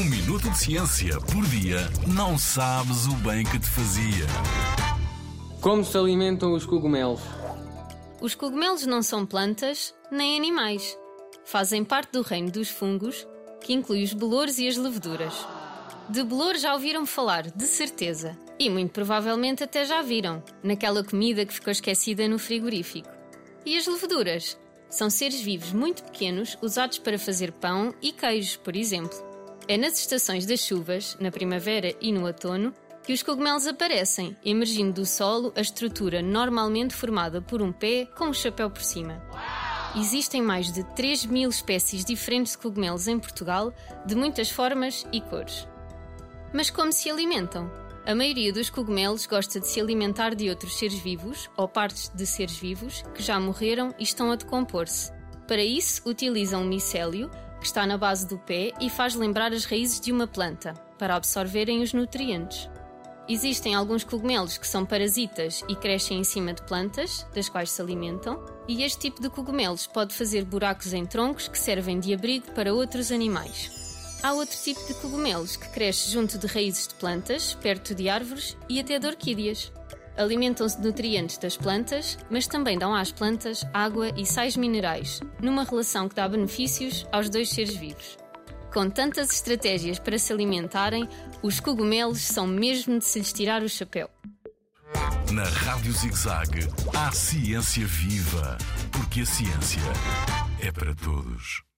Um minuto de ciência por dia não sabes o bem que te fazia. Como se alimentam os cogumelos? Os cogumelos não são plantas nem animais. Fazem parte do reino dos fungos, que inclui os bolores e as leveduras. De bolor já ouviram falar, de certeza. E muito provavelmente até já viram, naquela comida que ficou esquecida no frigorífico. E as leveduras? São seres vivos muito pequenos usados para fazer pão e queijos, por exemplo. É nas estações das chuvas, na primavera e no outono, que os cogumelos aparecem, emergindo do solo a estrutura normalmente formada por um pé com um chapéu por cima. Existem mais de 3 mil espécies diferentes de cogumelos em Portugal, de muitas formas e cores. Mas como se alimentam? A maioria dos cogumelos gosta de se alimentar de outros seres vivos ou partes de seres vivos que já morreram e estão a decompor-se. Para isso, utilizam micélio, que está na base do pé e faz lembrar as raízes de uma planta, para absorverem os nutrientes. Existem alguns cogumelos que são parasitas e crescem em cima de plantas, das quais se alimentam, e este tipo de cogumelos pode fazer buracos em troncos que servem de abrigo para outros animais. Há outro tipo de cogumelos que cresce junto de raízes de plantas, perto de árvores e até de orquídeas. Alimentam-se de nutrientes das plantas, mas também dão às plantas água e sais minerais, numa relação que dá benefícios aos dois seres vivos. Com tantas estratégias para se alimentarem, os cogumelos são mesmo de se lhes tirar o chapéu. Na Rádio ZigZag, há ciência viva, porque a ciência é para todos.